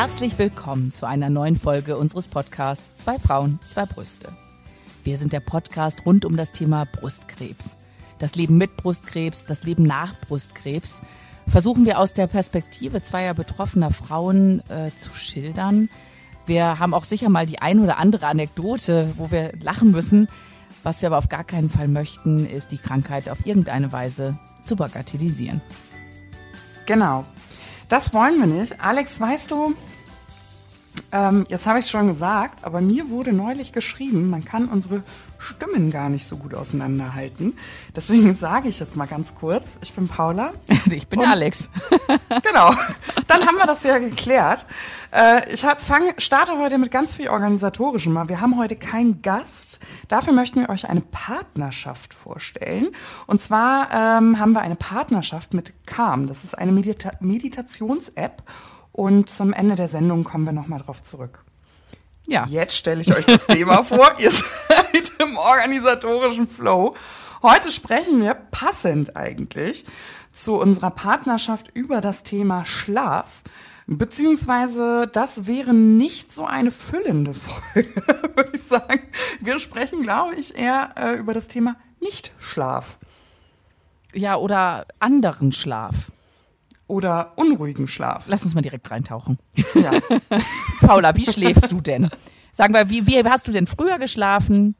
Herzlich willkommen zu einer neuen Folge unseres Podcasts Zwei Frauen, zwei Brüste. Wir sind der Podcast rund um das Thema Brustkrebs. Das Leben mit Brustkrebs, das Leben nach Brustkrebs versuchen wir aus der Perspektive zweier betroffener Frauen äh, zu schildern. Wir haben auch sicher mal die ein oder andere Anekdote, wo wir lachen müssen. Was wir aber auf gar keinen Fall möchten, ist die Krankheit auf irgendeine Weise zu bagatellisieren. Genau. Das wollen wir nicht. Alex, weißt du, ähm, jetzt habe ich es schon gesagt, aber mir wurde neulich geschrieben, man kann unsere Stimmen gar nicht so gut auseinanderhalten. Deswegen sage ich jetzt mal ganz kurz, ich bin Paula. Ich bin Alex. genau, dann haben wir das ja geklärt. Äh, ich hab, fang, starte heute mit ganz viel Organisatorischem mal. Wir haben heute keinen Gast. Dafür möchten wir euch eine Partnerschaft vorstellen. Und zwar ähm, haben wir eine Partnerschaft mit Calm. Das ist eine Medita Meditations-App. Und zum Ende der Sendung kommen wir nochmal drauf zurück. Ja. Jetzt stelle ich euch das Thema vor. Ihr seid im organisatorischen Flow. Heute sprechen wir passend eigentlich zu unserer Partnerschaft über das Thema Schlaf. Beziehungsweise das wäre nicht so eine füllende Folge, würde ich sagen. Wir sprechen, glaube ich, eher äh, über das Thema Nicht-Schlaf. Ja, oder anderen Schlaf oder unruhigen Schlaf. Lass uns mal direkt reintauchen. Ja. Paula, wie schläfst du denn? Sagen wir, wie, wie hast du denn früher geschlafen?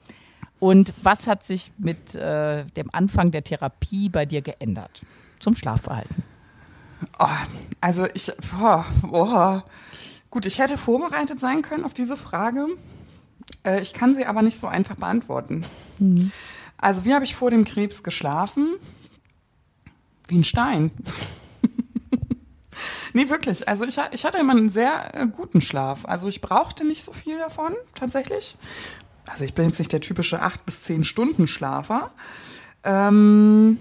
Und was hat sich mit äh, dem Anfang der Therapie bei dir geändert zum Schlafverhalten? Oh, also ich, boah, boah. gut, ich hätte vorbereitet sein können auf diese Frage. Äh, ich kann sie aber nicht so einfach beantworten. Mhm. Also wie habe ich vor dem Krebs geschlafen? Wie ein Stein. Nee, wirklich. Also ich, ich hatte immer einen sehr äh, guten Schlaf. Also ich brauchte nicht so viel davon, tatsächlich. Also ich bin jetzt nicht der typische acht bis zehn Stunden Schlafer. Ähm,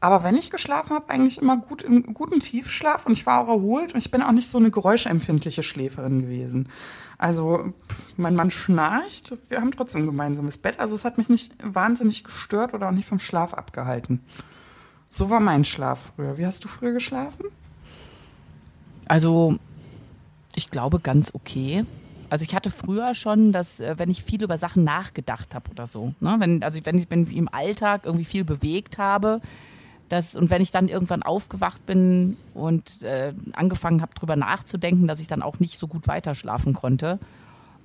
aber wenn ich geschlafen habe, eigentlich immer gut im guten Tiefschlaf und ich war auch erholt und ich bin auch nicht so eine geräuschempfindliche Schläferin gewesen. Also mein Mann schnarcht, wir haben trotzdem ein gemeinsames Bett. Also es hat mich nicht wahnsinnig gestört oder auch nicht vom Schlaf abgehalten. So war mein Schlaf früher. Wie hast du früher geschlafen? Also, ich glaube ganz okay. Also ich hatte früher schon, dass äh, wenn ich viel über Sachen nachgedacht habe oder so, ne? wenn, also wenn ich, wenn ich im Alltag irgendwie viel bewegt habe, das, und wenn ich dann irgendwann aufgewacht bin und äh, angefangen habe, drüber nachzudenken, dass ich dann auch nicht so gut weiterschlafen konnte.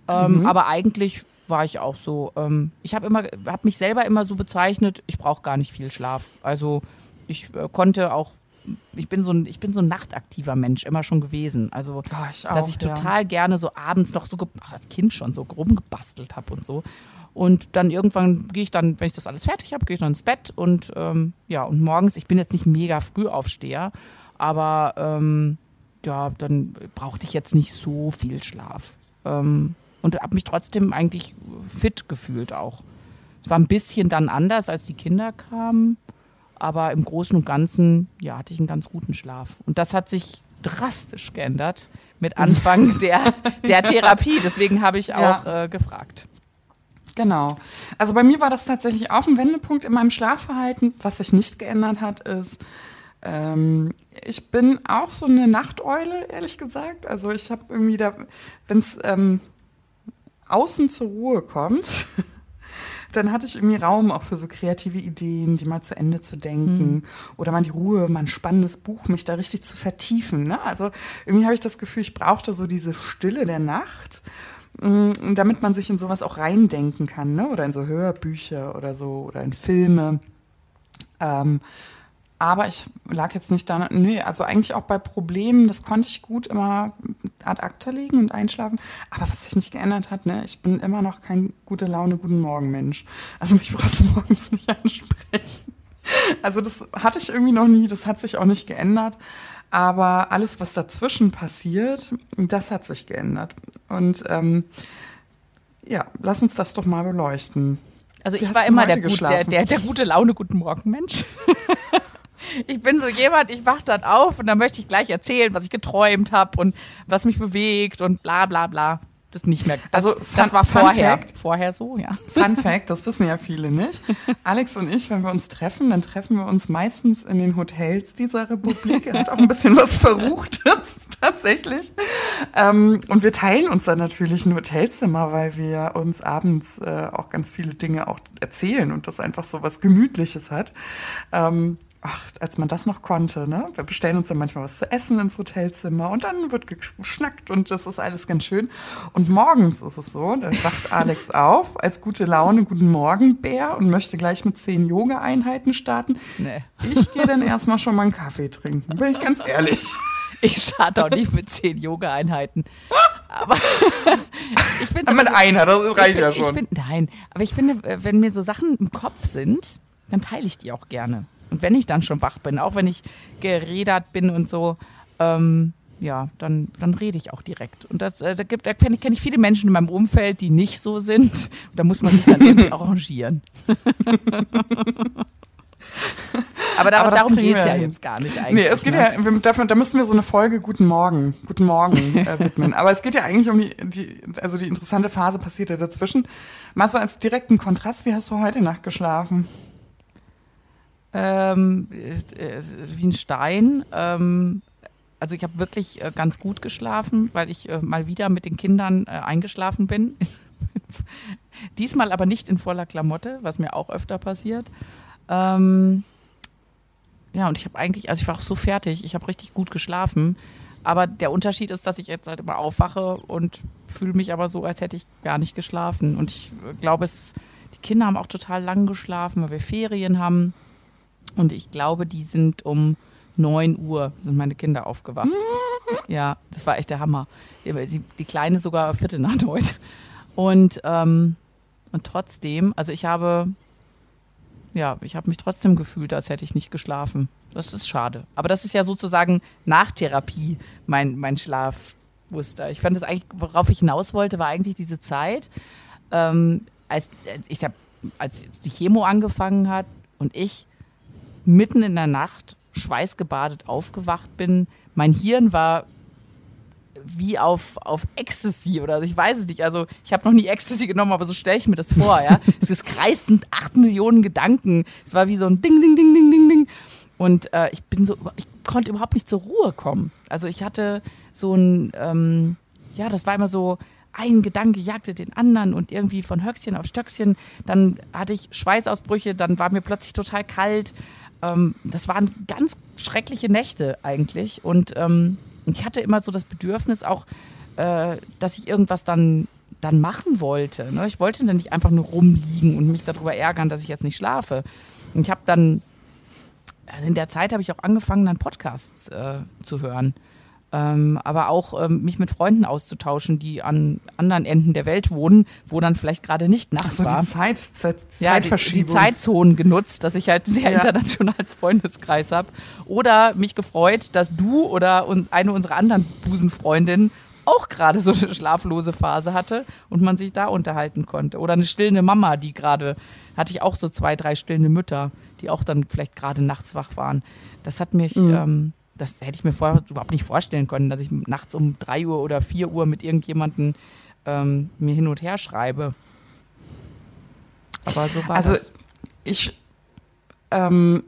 Ähm, mhm. Aber eigentlich war ich auch so. Ähm, ich habe immer, habe mich selber immer so bezeichnet, ich brauche gar nicht viel Schlaf. Also ich äh, konnte auch ich bin so ein, ich bin so ein nachtaktiver Mensch immer schon gewesen. Also, oh, ich auch, dass ich total ja. gerne so abends noch so, ach, als Kind schon so rumgebastelt habe und so. Und dann irgendwann gehe ich dann, wenn ich das alles fertig habe, gehe ich dann ins Bett und ähm, ja, und morgens, ich bin jetzt nicht mega früh aufsteher, aber ähm, ja, dann brauchte ich jetzt nicht so viel Schlaf. Ähm, und habe mich trotzdem eigentlich fit gefühlt auch. Es war ein bisschen dann anders, als die Kinder kamen aber im Großen und Ganzen ja, hatte ich einen ganz guten Schlaf. Und das hat sich drastisch geändert mit Anfang der, der Therapie. Deswegen habe ich auch ja. äh, gefragt. Genau. Also bei mir war das tatsächlich auch ein Wendepunkt in meinem Schlafverhalten. Was sich nicht geändert hat, ist, ähm, ich bin auch so eine Nachteule, ehrlich gesagt. Also ich habe irgendwie da, wenn es ähm, außen zur Ruhe kommt, dann hatte ich irgendwie Raum auch für so kreative Ideen, die mal zu Ende zu denken mhm. oder mal die Ruhe, mal ein spannendes Buch, mich da richtig zu vertiefen. Ne? Also irgendwie habe ich das Gefühl, ich brauchte so diese Stille der Nacht, mm, damit man sich in sowas auch reindenken kann, ne? oder in so Hörbücher oder so oder in Filme. Ähm, aber ich lag jetzt nicht da. Nee, also eigentlich auch bei Problemen, das konnte ich gut immer ad acta legen und einschlafen. Aber was sich nicht geändert hat, ne, ich bin immer noch kein gute Laune, guten Morgen Mensch. Also mich brauchst du morgens nicht ansprechen. Also das hatte ich irgendwie noch nie, das hat sich auch nicht geändert. Aber alles, was dazwischen passiert, das hat sich geändert. Und ähm, ja, lass uns das doch mal beleuchten. Also ich war immer der, gut, der, der, der, gute Laune, guten Morgen Mensch. ich bin so jemand, ich wach dann auf und dann möchte ich gleich erzählen, was ich geträumt habe und was mich bewegt und bla bla bla. das nicht mehr. Das, also, das war vorher. Fact, vorher so, ja. Fun Fact, das wissen ja viele nicht. Alex und ich, wenn wir uns treffen, dann treffen wir uns meistens in den Hotels dieser Republik. Er hat auch ein bisschen was Verruchtes, tatsächlich. Ähm, und wir teilen uns dann natürlich ein Hotelzimmer, weil wir uns abends äh, auch ganz viele Dinge auch erzählen und das einfach so was Gemütliches hat. Ähm, ach, als man das noch konnte, ne? Wir bestellen uns dann manchmal was zu essen ins Hotelzimmer und dann wird geschnackt und das ist alles ganz schön. Und morgens ist es so, da wacht Alex auf als gute Laune, guten Morgen Bär und möchte gleich mit zehn Yoga-Einheiten starten. Nee. Ich gehe dann erstmal schon mal einen Kaffee trinken, bin ich ganz ehrlich. Ich starte auch nicht mit zehn Yoga-Einheiten. Aber ich finde. Mit einer, das reicht ja schon. Find, nein, aber ich finde, wenn mir so Sachen im Kopf sind, dann teile ich die auch gerne. Und wenn ich dann schon wach bin, auch wenn ich geredert bin und so, ähm, ja, dann, dann rede ich auch direkt. Und das, äh, da, gibt, da kenne ich, kenn ich viele Menschen in meinem Umfeld, die nicht so sind. Da muss man sich dann irgendwie arrangieren. Aber, da, Aber darum geht es ja jetzt gar nicht eigentlich. Nee, es geht ne? ja, dafür, da müssen wir so eine Folge Guten Morgen, Guten Morgen äh, widmen. Aber es geht ja eigentlich um die, die, also die interessante Phase passiert ja dazwischen. Mal so als direkten Kontrast, wie hast du heute Nacht geschlafen? Ähm, äh, wie ein Stein. Ähm, also ich habe wirklich äh, ganz gut geschlafen, weil ich äh, mal wieder mit den Kindern äh, eingeschlafen bin. Diesmal aber nicht in voller Klamotte, was mir auch öfter passiert. Ähm, ja, und ich habe eigentlich, also ich war auch so fertig, ich habe richtig gut geschlafen. Aber der Unterschied ist, dass ich jetzt halt immer aufwache und fühle mich aber so, als hätte ich gar nicht geschlafen. Und ich äh, glaube, die Kinder haben auch total lang geschlafen, weil wir Ferien haben. Und ich glaube, die sind um 9 Uhr, sind meine Kinder aufgewacht. ja, das war echt der Hammer. Die, die Kleine sogar Viertel nach neun. Und, ähm, und trotzdem, also ich habe, ja, ich habe mich trotzdem gefühlt, als hätte ich nicht geschlafen. Das ist schade. Aber das ist ja sozusagen nach Therapie mein, mein Schlafmuster. Ich fand es eigentlich, worauf ich hinaus wollte, war eigentlich diese Zeit, ähm, als, ich hab, als die Chemo angefangen hat und ich mitten in der Nacht schweißgebadet aufgewacht bin. Mein Hirn war wie auf, auf Ecstasy oder ich weiß es nicht. Also ich habe noch nie Ecstasy genommen, aber so stelle ich mir das vor. Ja? es kreisten acht Millionen Gedanken. Es war wie so ein Ding, Ding, Ding, Ding, Ding, Ding. Und äh, ich bin so, ich konnte überhaupt nicht zur Ruhe kommen. Also ich hatte so ein, ähm, ja, das war immer so, ein Gedanke jagte den anderen und irgendwie von Höchstchen auf Stöckchen. Dann hatte ich Schweißausbrüche, dann war mir plötzlich total kalt ähm, das waren ganz schreckliche Nächte eigentlich. Und ähm, ich hatte immer so das Bedürfnis auch, äh, dass ich irgendwas dann, dann machen wollte. Ne? Ich wollte dann nicht einfach nur rumliegen und mich darüber ärgern, dass ich jetzt nicht schlafe. Und ich habe dann, in der Zeit habe ich auch angefangen, dann Podcasts äh, zu hören. Ähm, aber auch ähm, mich mit Freunden auszutauschen, die an anderen Enden der Welt wohnen, wo dann vielleicht gerade nicht nachts Ach so, war. Die Zeit, Zeit, ja, die, die Zeitzonen genutzt, dass ich halt einen sehr ja. internationalen Freundeskreis habe. Oder mich gefreut, dass du oder eine unserer anderen Busenfreundinnen auch gerade so eine schlaflose Phase hatte und man sich da unterhalten konnte. Oder eine stillende Mama, die gerade, hatte ich auch so zwei, drei stillende Mütter, die auch dann vielleicht gerade nachts wach waren. Das hat mich mhm. ähm, das hätte ich mir vorher überhaupt nicht vorstellen können, dass ich nachts um 3 Uhr oder 4 Uhr mit irgendjemandem ähm, mir hin und her schreibe. Aber so war also das. ich, ähm,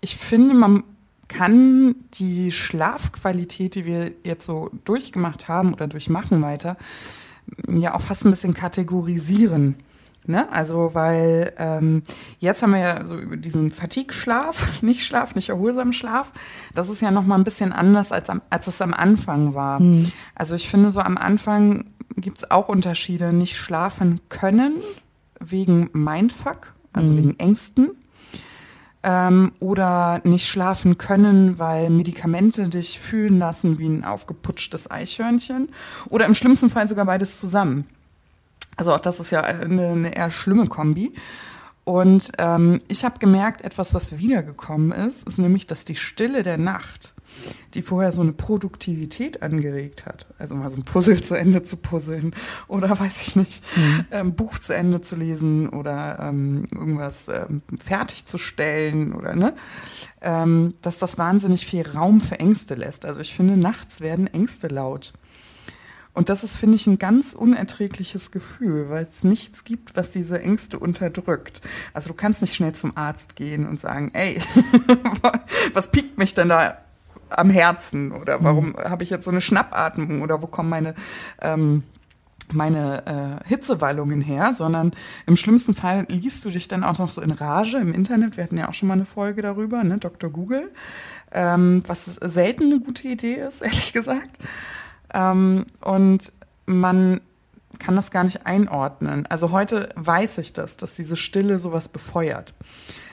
ich finde, man kann die Schlafqualität, die wir jetzt so durchgemacht haben oder durchmachen weiter, ja auch fast ein bisschen kategorisieren. Ne? Also, weil ähm, jetzt haben wir ja so über diesen Fatigue-Schlaf, nicht Schlaf, nicht erholsamen Schlaf. Das ist ja nochmal ein bisschen anders, als, am, als es am Anfang war. Mhm. Also, ich finde, so am Anfang gibt es auch Unterschiede. Nicht schlafen können wegen Mindfuck, also mhm. wegen Ängsten. Ähm, oder nicht schlafen können, weil Medikamente dich fühlen lassen wie ein aufgeputschtes Eichhörnchen. Oder im schlimmsten Fall sogar beides zusammen. Also auch das ist ja eine, eine eher schlimme Kombi. Und ähm, ich habe gemerkt, etwas, was wiedergekommen ist, ist nämlich, dass die Stille der Nacht, die vorher so eine Produktivität angeregt hat, also mal so ein Puzzle zu Ende zu puzzeln oder weiß ich nicht, mhm. ähm, Buch zu Ende zu lesen oder ähm, irgendwas ähm, fertigzustellen oder ne, ähm, dass das wahnsinnig viel Raum für Ängste lässt. Also ich finde, nachts werden Ängste laut. Und das ist, finde ich, ein ganz unerträgliches Gefühl, weil es nichts gibt, was diese Ängste unterdrückt. Also du kannst nicht schnell zum Arzt gehen und sagen, ey, was piekt mich denn da am Herzen? Oder warum mhm. habe ich jetzt so eine Schnappatmung? Oder wo kommen meine ähm, meine äh, Hitzewallungen her, sondern im schlimmsten Fall liest du dich dann auch noch so in Rage im Internet. Wir hatten ja auch schon mal eine Folge darüber, ne, Dr. Google, ähm, was selten eine gute Idee ist, ehrlich gesagt. Ähm, und man kann das gar nicht einordnen. Also heute weiß ich das, dass diese Stille sowas befeuert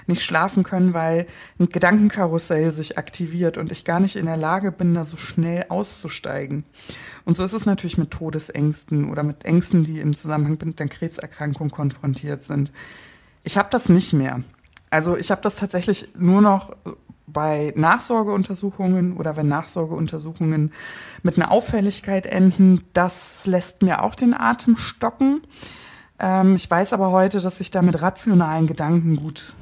nicht schlafen können, weil ein Gedankenkarussell sich aktiviert und ich gar nicht in der Lage bin, da so schnell auszusteigen. Und so ist es natürlich mit Todesängsten oder mit Ängsten, die im Zusammenhang mit der Krebserkrankung konfrontiert sind. Ich habe das nicht mehr. Also ich habe das tatsächlich nur noch bei Nachsorgeuntersuchungen oder wenn Nachsorgeuntersuchungen mit einer Auffälligkeit enden, das lässt mir auch den Atem stocken. Ähm, ich weiß aber heute, dass ich da mit rationalen Gedanken gut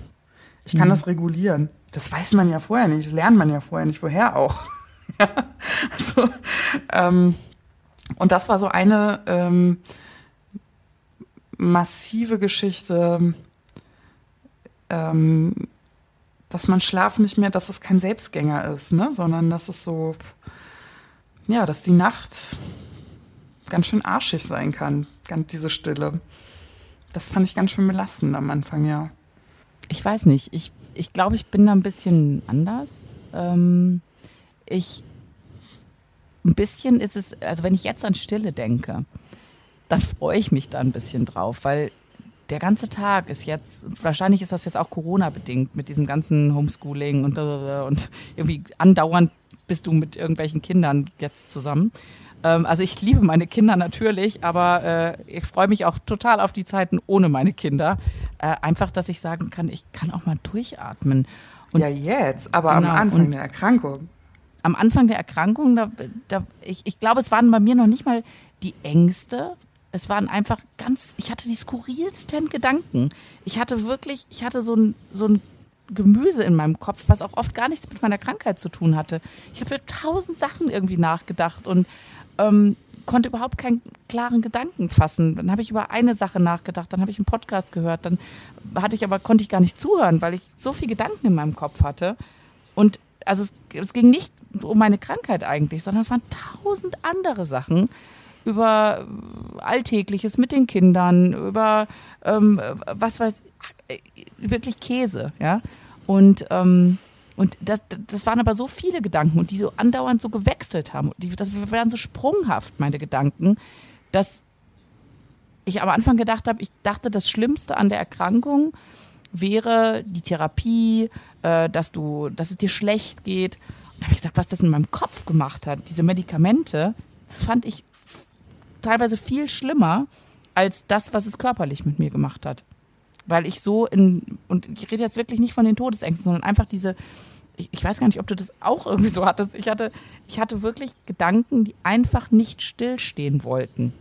ich kann mhm. das regulieren. Das weiß man ja vorher nicht, das lernt man ja vorher nicht, woher auch. also, ähm, und das war so eine ähm, massive Geschichte, ähm, dass man Schlaf nicht mehr, dass es kein Selbstgänger ist, ne? sondern dass es so, ja, dass die Nacht ganz schön arschig sein kann, ganz diese Stille. Das fand ich ganz schön belastend am Anfang, ja ich weiß nicht. Ich, ich glaube, ich bin da ein bisschen anders. Ähm, ich, ein bisschen ist es, also wenn ich jetzt an Stille denke, dann freue ich mich da ein bisschen drauf, weil der ganze Tag ist jetzt, wahrscheinlich ist das jetzt auch Corona-bedingt mit diesem ganzen Homeschooling und, und irgendwie andauernd bist du mit irgendwelchen Kindern jetzt zusammen. Ähm, also ich liebe meine Kinder natürlich, aber äh, ich freue mich auch total auf die Zeiten ohne meine Kinder. Äh, einfach, dass ich sagen kann, ich kann auch mal durchatmen. Und ja, jetzt, aber genau, am Anfang der Erkrankung. Am Anfang der Erkrankung, da, da, ich, ich glaube, es waren bei mir noch nicht mal die Ängste. Es waren einfach ganz, ich hatte die skurrilsten Gedanken. Ich hatte wirklich, ich hatte so ein, so ein Gemüse in meinem Kopf, was auch oft gar nichts mit meiner Krankheit zu tun hatte. Ich habe tausend Sachen irgendwie nachgedacht und ähm, konnte überhaupt keinen klaren Gedanken fassen. Dann habe ich über eine Sache nachgedacht, dann habe ich einen Podcast gehört, dann hatte ich aber konnte ich gar nicht zuhören, weil ich so viele Gedanken in meinem Kopf hatte. Und also es, es ging nicht um meine Krankheit eigentlich, sondern es waren tausend andere Sachen über Alltägliches mit den Kindern, über ähm, was weiß ich, wirklich Käse, ja. Und ähm, und das, das waren aber so viele Gedanken und die so andauernd so gewechselt haben. Die, das waren so sprunghaft, meine Gedanken, dass ich am Anfang gedacht habe, ich dachte, das Schlimmste an der Erkrankung wäre die Therapie, äh, dass du, dass es dir schlecht geht. Und habe ich gesagt, was das in meinem Kopf gemacht hat, diese Medikamente, das fand ich teilweise viel schlimmer als das, was es körperlich mit mir gemacht hat weil ich so in, und ich rede jetzt wirklich nicht von den Todesängsten, sondern einfach diese, ich, ich, weiß gar nicht, ob du das auch irgendwie so hattest. Ich hatte, ich hatte wirklich Gedanken, die einfach nicht stillstehen wollten.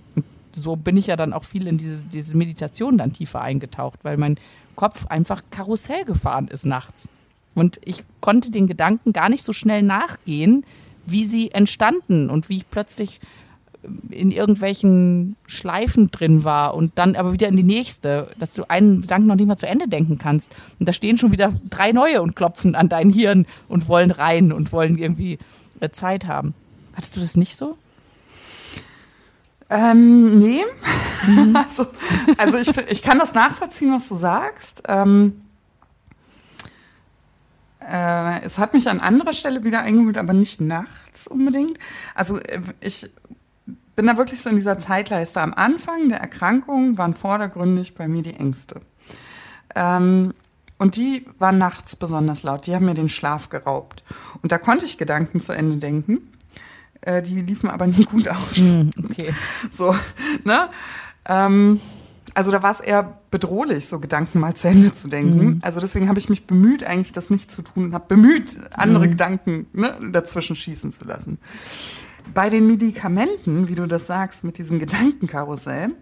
So bin ich ja dann auch viel in diese, diese Meditation dann tiefer eingetaucht, weil mein Kopf einfach Karussell gefahren ist nachts. Und ich konnte den Gedanken gar nicht so schnell nachgehen, wie sie entstanden und wie ich plötzlich in irgendwelchen Schleifen drin war und dann aber wieder in die nächste, dass du einen Gedanken noch nicht mal zu Ende denken kannst. Und da stehen schon wieder drei neue und klopfen an dein Hirn und wollen rein und wollen irgendwie äh, Zeit haben. Hattest du das nicht so? Ähm, nee. Mhm. also, also ich, ich kann das nachvollziehen, was du sagst. Ähm, äh, es hat mich an anderer Stelle wieder eingeholt, aber nicht nachts unbedingt. Also äh, ich bin da wirklich so in dieser Zeitleiste. Am Anfang der Erkrankung waren vordergründig bei mir die Ängste. Ähm, und die waren nachts besonders laut. Die haben mir den Schlaf geraubt. Und da konnte ich Gedanken zu Ende denken. Äh, die liefen aber nie gut aus. Mm, okay. So, ne? Ähm, also da war es eher bedrohlich, so Gedanken mal zu Ende zu denken. Mm. Also deswegen habe ich mich bemüht, eigentlich das nicht zu tun, habe bemüht, andere mm. Gedanken ne, dazwischen schießen zu lassen. Bei den Medikamenten, wie du das sagst, mit diesem Gedankenkarussell,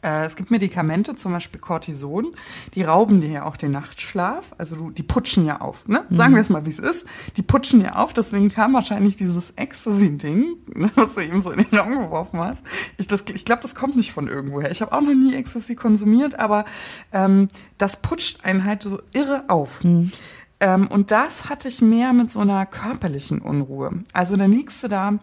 Äh, es gibt Medikamente, zum Beispiel Cortison, die rauben dir ja auch den Nachtschlaf. Also du, die putschen ja auf. Ne? Sagen wir es mal, wie es ist. Die putschen ja auf. Deswegen kam wahrscheinlich dieses Ecstasy-Ding, ne, was du eben so in den Raum geworfen hast. Ich, ich glaube, das kommt nicht von irgendwoher. Ich habe auch noch nie Ecstasy konsumiert, aber ähm, das putscht einen halt so irre auf. Mhm. Ähm, und das hatte ich mehr mit so einer körperlichen Unruhe. Also dann liegst du da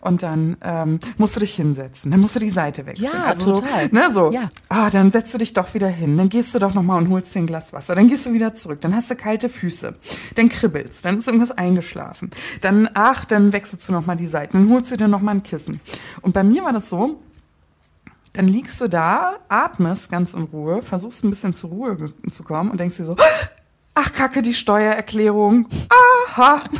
und dann ähm, musst du dich hinsetzen, dann musst du die Seite wechseln. Ja, also total. So, ne, so, ja. ah, dann setzt du dich doch wieder hin, dann gehst du doch nochmal und holst dir ein Glas Wasser, dann gehst du wieder zurück, dann hast du kalte Füße, dann kribbelst, dann ist irgendwas eingeschlafen, dann, ach, dann wechselst du nochmal die Seiten, dann holst du dir nochmal ein Kissen. Und bei mir war das so, dann liegst du da, atmest ganz in Ruhe, versuchst ein bisschen zur Ruhe zu kommen und denkst dir so, ach Kacke, die Steuererklärung, aha.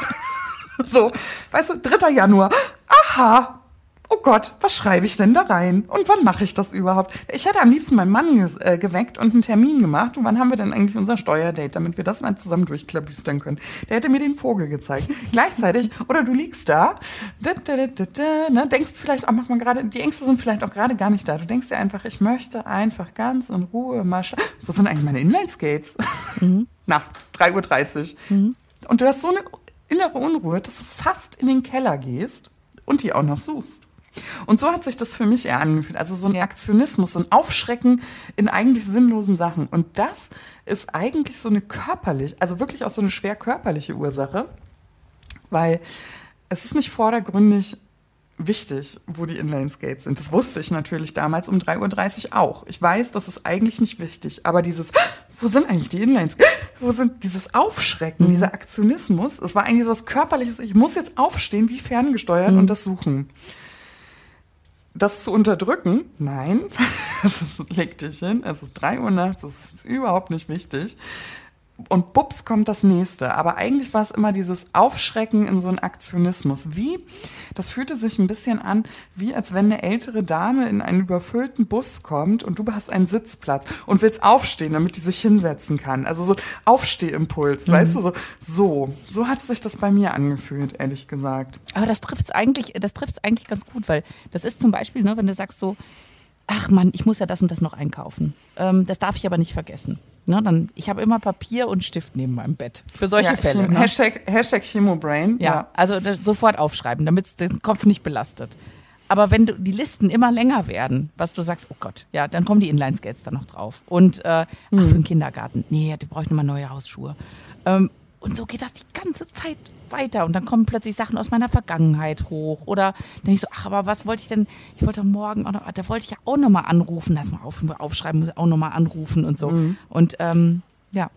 So, weißt du, 3. Januar. Aha. Oh Gott, was schreibe ich denn da rein? Und wann mache ich das überhaupt? Ich hätte am liebsten meinen Mann äh, geweckt und einen Termin gemacht. Und wann haben wir denn eigentlich unser Steuerdate, damit wir das mal zusammen durchklabüstern können? Der hätte mir den Vogel gezeigt. Gleichzeitig, oder du liegst da, da, da, da, da, ne, denkst vielleicht auch manchmal gerade, die Ängste sind vielleicht auch gerade gar nicht da. Du denkst dir einfach, ich möchte einfach ganz in Ruhe mal Wo sind eigentlich meine Inline-Skates? Mhm. Na, 3.30 Uhr. Mhm. Und du hast so eine innere Unruhe, dass du fast in den Keller gehst und die auch noch suchst. Und so hat sich das für mich eher angefühlt. Also so ein ja. Aktionismus, so ein Aufschrecken in eigentlich sinnlosen Sachen. Und das ist eigentlich so eine körperlich, also wirklich auch so eine schwer körperliche Ursache, weil es ist nicht vordergründig wichtig, wo die Inline-Skates sind. Das wusste ich natürlich damals um 3.30 Uhr auch. Ich weiß, das ist eigentlich nicht wichtig, aber dieses, wo sind eigentlich die Inline-Skates? Wo sind dieses Aufschrecken, mhm. dieser Aktionismus? Es war eigentlich so was Körperliches. Ich muss jetzt aufstehen, wie ferngesteuert mhm. und das suchen. Das zu unterdrücken? Nein. Es ist, leg dich hin. Es ist 3 Uhr nachts. Es ist überhaupt nicht wichtig und bups kommt das nächste. Aber eigentlich war es immer dieses Aufschrecken in so einen Aktionismus. Wie? Das fühlte sich ein bisschen an, wie als wenn eine ältere Dame in einen überfüllten Bus kommt und du hast einen Sitzplatz und willst aufstehen, damit die sich hinsetzen kann. Also so ein Aufstehimpuls, mhm. weißt du, so, so. So hat sich das bei mir angefühlt, ehrlich gesagt. Aber das trifft es eigentlich, das eigentlich ganz gut, weil das ist zum Beispiel, ne, wenn du sagst so, ach Mann, ich muss ja das und das noch einkaufen. Ähm, das darf ich aber nicht vergessen. Ne, dann, ich habe immer Papier und Stift neben meinem Bett. Für solche ja, Fälle. Ne? Hashtag, Hashtag Chemobrain. Ja, ja, also sofort aufschreiben, damit es den Kopf nicht belastet. Aber wenn du, die Listen immer länger werden, was du sagst, oh Gott, ja, dann kommen die Inline-Skates da noch drauf. Und äh, ach, mhm. für den Kindergarten, nee, die brauche ich nochmal neue Hausschuhe. Ähm, und so geht das die ganze Zeit weiter. Und dann kommen plötzlich Sachen aus meiner Vergangenheit hoch. Oder dann ich so, ach, aber was wollte ich denn? Ich wollte morgen auch noch, da wollte ich ja auch nochmal anrufen. Lass mal auf, aufschreiben, muss auch nochmal anrufen und so. Mhm. Und ähm, ja.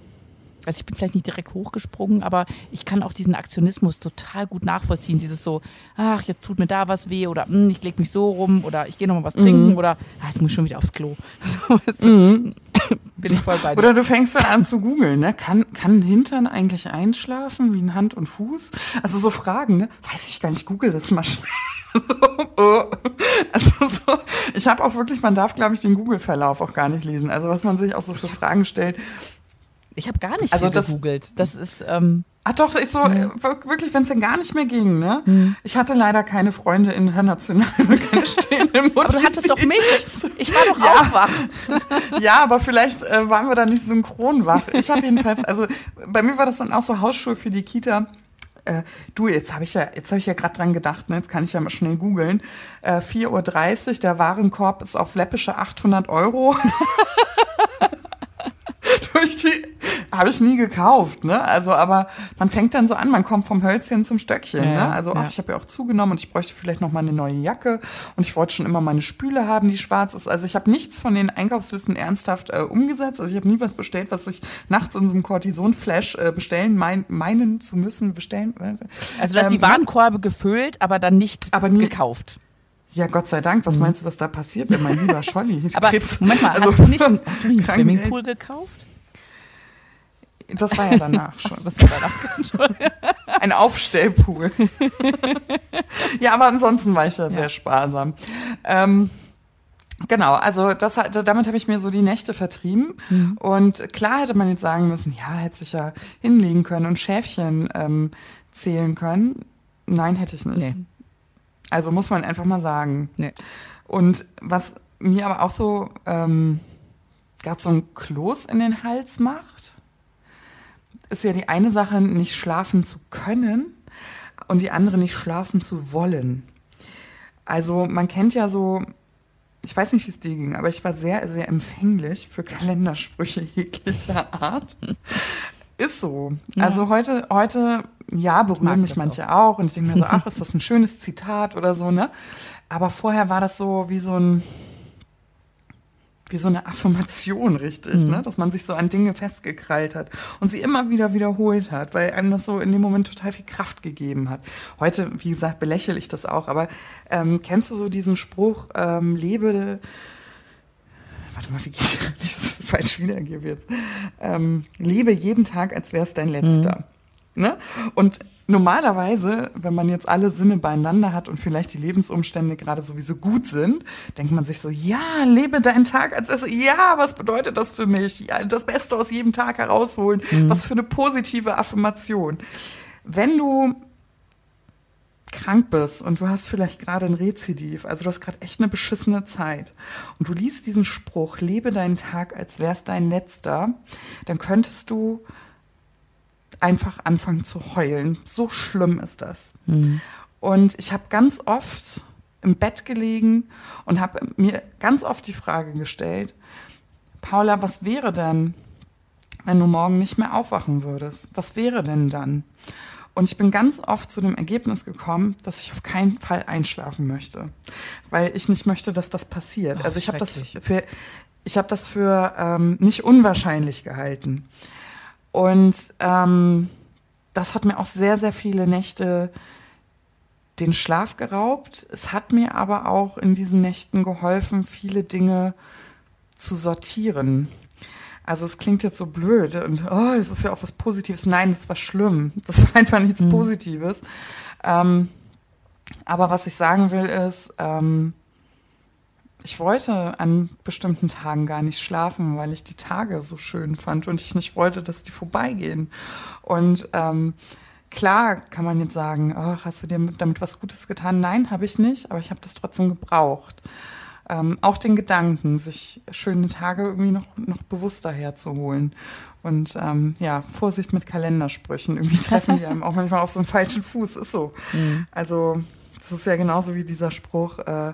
Also ich bin vielleicht nicht direkt hochgesprungen, aber ich kann auch diesen Aktionismus total gut nachvollziehen. Dieses so, ach, jetzt tut mir da was weh oder hm, ich lege mich so rum oder ich gehe nochmal was trinken mhm. oder ah, jetzt muss ich schon wieder aufs Klo. So, mhm. bin ich voll bei dir. Oder du fängst dann an zu googeln, ne? Kann, kann ein Hintern eigentlich einschlafen wie ein Hand und Fuß? Also so Fragen, ne? Weiß ich gar nicht, google das mal schnell. Oh. also so, ich habe auch wirklich, man darf, glaube ich, den Google-Verlauf auch gar nicht lesen. Also was man sich auch so für Fragen stellt. Ich habe gar nicht also das, gegoogelt. Das ist. Ähm Ach doch, ich so, mhm. wirklich, wenn es dann gar nicht mehr ging, ne? Mhm. Ich hatte leider keine Freunde international, keine stehenden Aber du hattest doch mich. Ich war doch ja. auch wach. ja, aber vielleicht äh, waren wir da nicht synchron wach. Ich habe jedenfalls, also bei mir war das dann auch so Hausschuhe für die Kita. Äh, du, jetzt habe ich ja, jetzt habe ich ja gerade dran gedacht, ne? jetzt kann ich ja mal schnell googeln. Äh, 4.30 Uhr, der Warenkorb ist auf läppische 800 Euro. durch die habe ich nie gekauft, ne? Also, aber man fängt dann so an, man kommt vom Hölzchen zum Stöckchen, ja, ne? Also, ja. ach, ich habe ja auch zugenommen und ich bräuchte vielleicht noch mal eine neue Jacke und ich wollte schon immer meine Spüle haben, die schwarz ist. Also, ich habe nichts von den Einkaufslisten ernsthaft äh, umgesetzt. Also, ich habe nie was bestellt, was ich nachts in so einem Cortison-Flash äh, bestellen mein, meinen zu müssen bestellen. Also, du hast ähm, die Warenkorbe gefüllt, aber dann nicht aber nie, gekauft. Ja, Gott sei Dank. Was mhm. meinst du, was da passiert, wenn mein lieber Scholli Aber Krebs, Moment mal, also, hast du nicht, einen, hast du einen Swimmingpool gekauft? Das war ja danach schon. Ach, das war danach Ein Aufstellpool. ja, aber ansonsten war ich ja, ja. sehr sparsam. Ähm, Genau, also das, damit habe ich mir so die Nächte vertrieben. Mhm. Und klar hätte man jetzt sagen müssen, ja, hätte sich ja hinlegen können und Schäfchen ähm, zählen können. Nein, hätte ich nicht. Nee. Also muss man einfach mal sagen. Nee. Und was mir aber auch so ähm, gerade so ein Kloß in den Hals macht, ist ja die eine Sache, nicht schlafen zu können und die andere nicht schlafen zu wollen. Also man kennt ja so, ich weiß nicht, wie es dir ging, aber ich war sehr, sehr empfänglich für Kalendersprüche jeglicher Art. Ist so. Ja. Also heute, heute, ja, berühren mich manche auch. auch und ich denke mir so, ach, ist das ein schönes Zitat oder so, ne? Aber vorher war das so wie so ein, wie so eine Affirmation, richtig, mhm. ne? dass man sich so an Dinge festgekrallt hat und sie immer wieder wiederholt hat, weil einem das so in dem Moment total viel Kraft gegeben hat. Heute, wie gesagt, belächle ich das auch, aber ähm, kennst du so diesen Spruch, ähm, lebe, warte mal, wie geht das? das falsch wiedergebe jetzt, ähm, lebe jeden Tag, als wäre es dein letzter. Mhm. Ne? Und normalerweise, wenn man jetzt alle Sinne beieinander hat und vielleicht die Lebensumstände gerade sowieso gut sind, denkt man sich so, ja, lebe deinen Tag als Beste. Ja, was bedeutet das für mich? Das Beste aus jedem Tag herausholen. Mhm. Was für eine positive Affirmation. Wenn du krank bist und du hast vielleicht gerade ein Rezidiv, also du hast gerade echt eine beschissene Zeit und du liest diesen Spruch, lebe deinen Tag, als wär's dein letzter, dann könntest du einfach anfangen zu heulen. So schlimm ist das. Mhm. Und ich habe ganz oft im Bett gelegen und habe mir ganz oft die Frage gestellt, Paula, was wäre denn, wenn du morgen nicht mehr aufwachen würdest? Was wäre denn dann? Und ich bin ganz oft zu dem Ergebnis gekommen, dass ich auf keinen Fall einschlafen möchte, weil ich nicht möchte, dass das passiert. Oh, also ich habe das für, ich habe das für ähm, nicht unwahrscheinlich gehalten. Und ähm, das hat mir auch sehr, sehr viele Nächte den Schlaf geraubt. Es hat mir aber auch in diesen Nächten geholfen, viele Dinge zu sortieren. Also es klingt jetzt so blöd und oh, es ist ja auch was Positives. Nein, das war schlimm. Das war einfach nichts mhm. Positives. Ähm, aber was ich sagen will ist, ähm, ich wollte an bestimmten Tagen gar nicht schlafen, weil ich die Tage so schön fand und ich nicht wollte, dass die vorbeigehen. Und ähm, klar kann man jetzt sagen, oh, hast du dir damit was Gutes getan? Nein, habe ich nicht, aber ich habe das trotzdem gebraucht. Ähm, auch den Gedanken, sich schöne Tage irgendwie noch, noch bewusster herzuholen. Und ähm, ja, Vorsicht mit Kalendersprüchen. Irgendwie treffen die einem auch manchmal auf so einen falschen Fuß. Ist so. Mhm. Also, das ist ja genauso wie dieser Spruch, äh,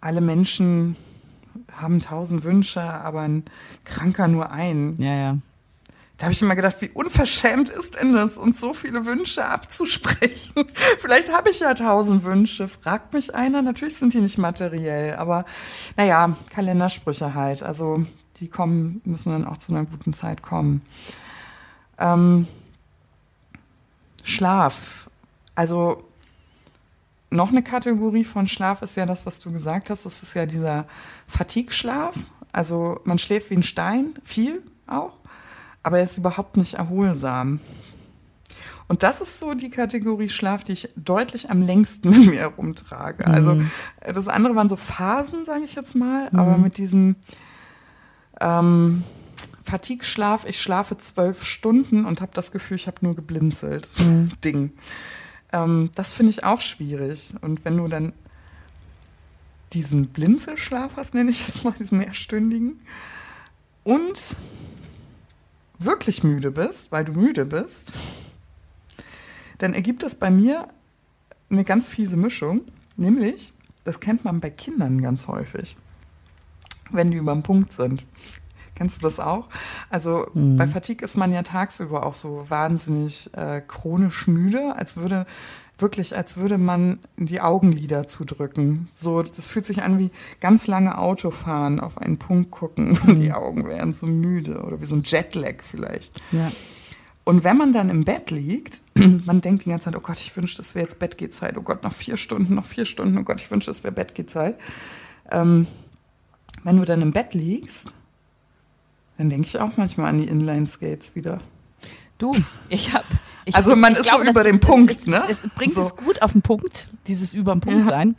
alle Menschen haben tausend Wünsche, aber ein Kranker nur einen. Ja, ja. Da habe ich immer gedacht, wie unverschämt ist denn das, uns so viele Wünsche abzusprechen? Vielleicht habe ich ja tausend Wünsche. Fragt mich einer. Natürlich sind die nicht materiell, aber naja, Kalendersprüche halt. Also die kommen, müssen dann auch zu einer guten Zeit kommen. Ähm, Schlaf. Also noch eine Kategorie von Schlaf ist ja das, was du gesagt hast. Das ist ja dieser Fatigue-Schlaf. Also man schläft wie ein Stein, viel auch, aber er ist überhaupt nicht erholsam. Und das ist so die Kategorie Schlaf, die ich deutlich am längsten mit mir herumtrage. Also, mhm. Also das andere waren so Phasen, sage ich jetzt mal, mhm. aber mit diesem ähm, Fatigue-Schlaf, ich schlafe zwölf Stunden und habe das Gefühl, ich habe nur geblinzelt. Mhm. Ding. Ähm, das finde ich auch schwierig. Und wenn du dann diesen Blinzelschlaf hast, nenne ich jetzt mal diesen mehrstündigen, und wirklich müde bist, weil du müde bist, dann ergibt das bei mir eine ganz fiese Mischung, nämlich, das kennt man bei Kindern ganz häufig, wenn die über dem Punkt sind. Kennst du das auch? Also mhm. bei Fatigue ist man ja tagsüber auch so wahnsinnig äh, chronisch müde, als würde wirklich, als würde man die Augenlider zudrücken. So, das fühlt sich an wie ganz lange Autofahren, auf einen Punkt gucken mhm. und die Augen wären so müde oder wie so ein Jetlag vielleicht. Ja. Und wenn man dann im Bett liegt, man denkt die ganze Zeit, oh Gott, ich wünschte, es wäre jetzt Bettgehzeit. Oh Gott, noch vier Stunden, noch vier Stunden. Oh Gott, ich wünschte, es wäre Bettgehzeit. Ähm, wenn du dann im Bett liegst dann denke ich auch manchmal an die Inline-Skates wieder. Du, ich habe. Also man ich, ist glaube, so über den Punkt, es, ne? Es, bringt so. es gut auf den Punkt, dieses über den Punkt ja. sein.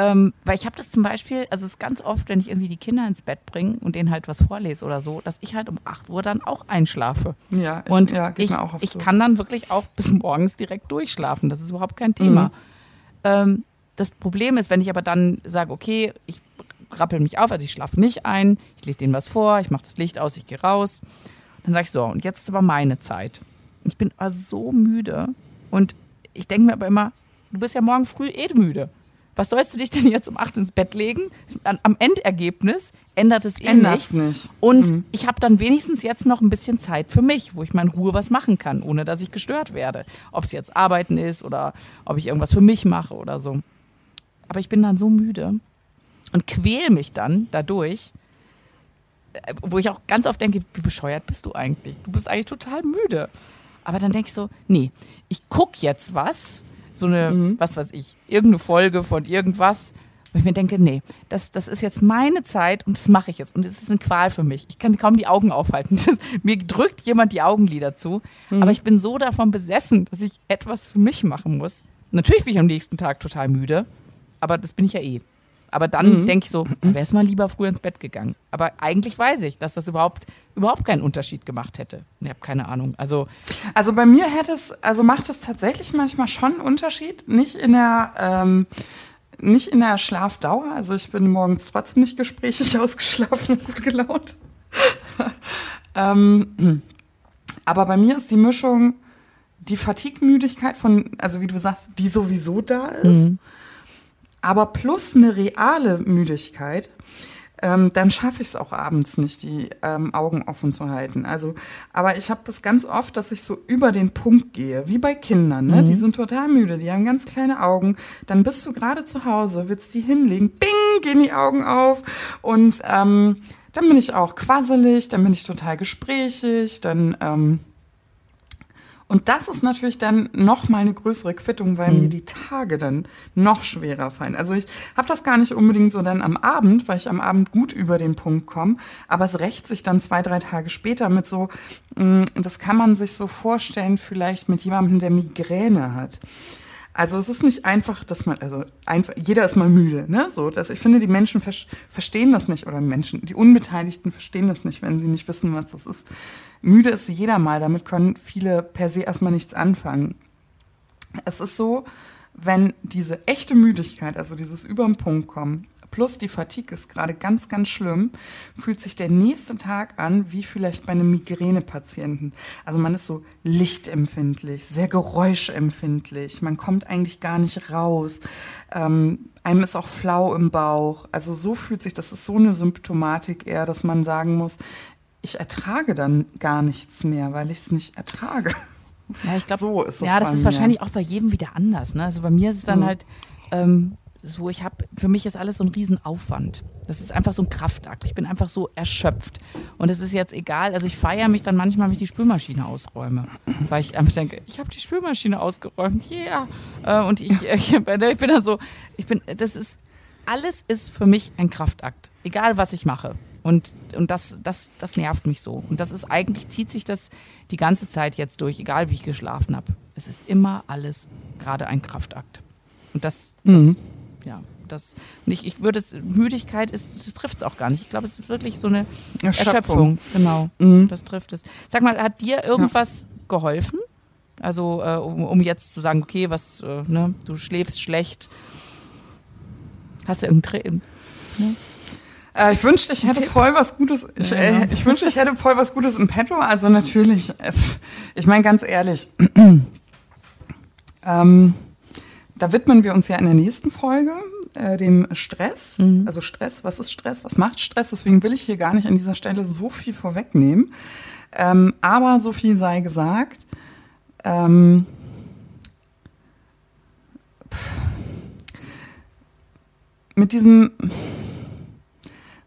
Ähm, weil ich habe das zum Beispiel, also es ist ganz oft, wenn ich irgendwie die Kinder ins Bett bringe und denen halt was vorlese oder so, dass ich halt um 8 Uhr dann auch einschlafe. Ja, ich, und ja, ich, ich so. kann dann wirklich auch bis morgens direkt durchschlafen. Das ist überhaupt kein Thema. Mhm. Ähm, das Problem ist, wenn ich aber dann sage, okay, ich rappel mich auf, also ich schlafe nicht ein, ich lese denen was vor, ich mache das Licht aus, ich gehe raus. Dann sage ich so, und jetzt ist aber meine Zeit. Ich bin so müde und ich denke mir aber immer, du bist ja morgen früh eh müde. Was sollst du dich denn jetzt um acht ins Bett legen? Am Endergebnis ändert es eh Ändert's nichts. nicht. Und Mhm. ich habe dann wenigstens jetzt noch ein bisschen Zeit für mich, wo ich mal in Ruhe was machen kann, ohne dass ich gestört werde. Ob es jetzt Arbeiten ist oder ob ich irgendwas für mich mache oder so. Aber ich bin dann so müde und quäl mich dann dadurch, wo ich auch ganz oft denke, wie bescheuert bist du eigentlich? Du bist eigentlich total müde. Aber dann denke ich so, nee, ich gucke jetzt was, so eine, was weiß ich, irgendeine Folge von irgendwas, wo ich mir denke, nee, das, das ist jetzt meine Zeit und das mache ich jetzt. Und es ist eine Qual für mich. Ich kann kaum die Augen aufhalten. Das, mir drückt jemand die Augenlider zu. Aber ich bin so davon besessen, dass ich etwas für mich machen muss. Natürlich bin ich am nächsten Tag total müde, aber das bin ich ja eh. Aber dann denke ich so, wär's mal lieber früher ins Bett gegangen. Aber eigentlich weiß ich, dass das überhaupt, überhaupt keinen Unterschied gemacht hätte. Ich habe keine Ahnung. Also, Also bei mir hätte es, also macht es tatsächlich manchmal schon einen Unterschied. Nicht in der, ähm, nicht in der Schlafdauer. Also ich bin morgens trotzdem nicht gesprächig ausgeschlafen und gut gelaunt. ähm, aber bei mir ist die Mischung die Fatigue-Müdigkeit von, also wie du sagst, die sowieso da ist, aber plus eine reale Müdigkeit, ähm, dann schaffe ich es auch abends nicht, die ähm, Augen offen zu halten. Also, aber ich habe das ganz oft, dass ich so über den Punkt gehe, wie bei Kindern. Ne? Die sind total müde, die haben ganz kleine Augen. Dann bist du gerade zu Hause, willst die hinlegen, bing, gehen die Augen auf und ähm, dann bin ich auch quasselig, dann bin ich total gesprächig, dann ähm, und das ist natürlich dann noch mal eine größere Quittung, weil mir die Tage dann noch schwerer fallen. Also ich habe das gar nicht unbedingt so dann am Abend, weil ich am Abend gut über den Punkt komme, aber es rächt sich dann zwei, drei Tage später mit so, mh, das kann man sich so vorstellen, vielleicht mit jemandem, der Migräne hat. Also es ist nicht einfach, dass man, also einfach, jeder ist mal müde, ne? So, dass ich finde, die Menschen ver verstehen das nicht oder Menschen, die Unbeteiligten verstehen das nicht, wenn sie nicht wissen, was das ist. Müde ist jeder mal, damit können viele per se erstmal nichts anfangen. Es ist so, wenn diese echte Müdigkeit, also dieses überm Punkt kommen, plus die Fatigue ist gerade ganz, ganz schlimm, fühlt sich der nächste Tag an wie vielleicht bei einem Migränepatienten. Also man ist so lichtempfindlich, sehr geräuschempfindlich, man kommt eigentlich gar nicht raus, ähm, einem ist auch flau im Bauch. Also so fühlt sich, das ist so eine Symptomatik eher, dass man sagen muss, ich ertrage dann gar nichts mehr, weil ich es nicht ertrage. ja, ich glaube, So ist es ja, das ist wahrscheinlich auch bei jedem wieder anders. Ne? Also bei mir ist es dann Mhm. halt ähm, so, ich habe, für mich ist alles so ein Riesenaufwand. Das ist einfach so ein Kraftakt. Ich bin einfach so erschöpft. Und es ist jetzt egal, also ich feiere mich dann manchmal, wenn ich die Spülmaschine ausräume. Weil ich einfach denke, ich habe die Spülmaschine ausgeräumt, yeah. Äh, und ich, ich, ich bin dann so, ich bin, das ist, alles ist für mich ein Kraftakt. Egal was ich mache. Und, und das, das, das nervt mich so. Und das ist eigentlich, zieht sich das die ganze Zeit jetzt durch, egal wie ich geschlafen habe. Es ist immer alles gerade ein Kraftakt. Und das, das Mhm. Ja, das, und ich, ich würde es, Müdigkeit ist, das trifft es auch gar nicht. Ich glaube, es ist wirklich so eine Erschöpfung. Erschöpfung. Genau, Mhm. das trifft es. Sag mal, hat dir irgendwas geholfen? Also, äh, um, um jetzt zu sagen, okay, was, äh, ne, du schläfst schlecht. Hast du irgendein Tra- Äh, ich wünschte, ich hätte voll was Gutes. Ich, Ja, äh, genau. ich wünschte, ich hätte voll was Gutes im Petto. Also natürlich, äh, ich meine ganz ehrlich, ähm, da widmen wir uns ja in der nächsten Folge äh, dem Stress. Mhm. Also Stress, was ist Stress? Was macht Stress? Deswegen will ich hier gar nicht an dieser Stelle so viel vorwegnehmen. Ähm, aber so viel sei gesagt. Ähm, mit diesem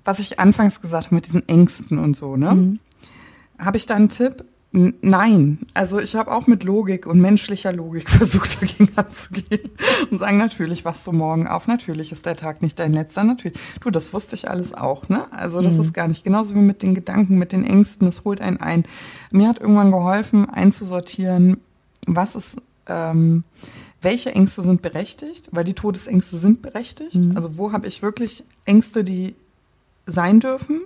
was ich anfangs gesagt habe, mit diesen Ängsten und so, ne? Mhm. Habe ich da einen Tipp? Nein. Also ich habe auch mit Logik und menschlicher Logik versucht, dagegen anzugehen und sagen, natürlich wachst du morgen auf, natürlich ist der Tag nicht dein letzter, natürlich. Du, das wusste ich alles auch, ne? Also das ist gar nicht genauso wie mit den Gedanken, mit den Ängsten, das holt einen ein. Mir hat irgendwann geholfen, einzusortieren, was ist, ähm, welche Ängste sind berechtigt, weil die Todesängste sind berechtigt. Also wo habe ich wirklich Ängste, die sein dürfen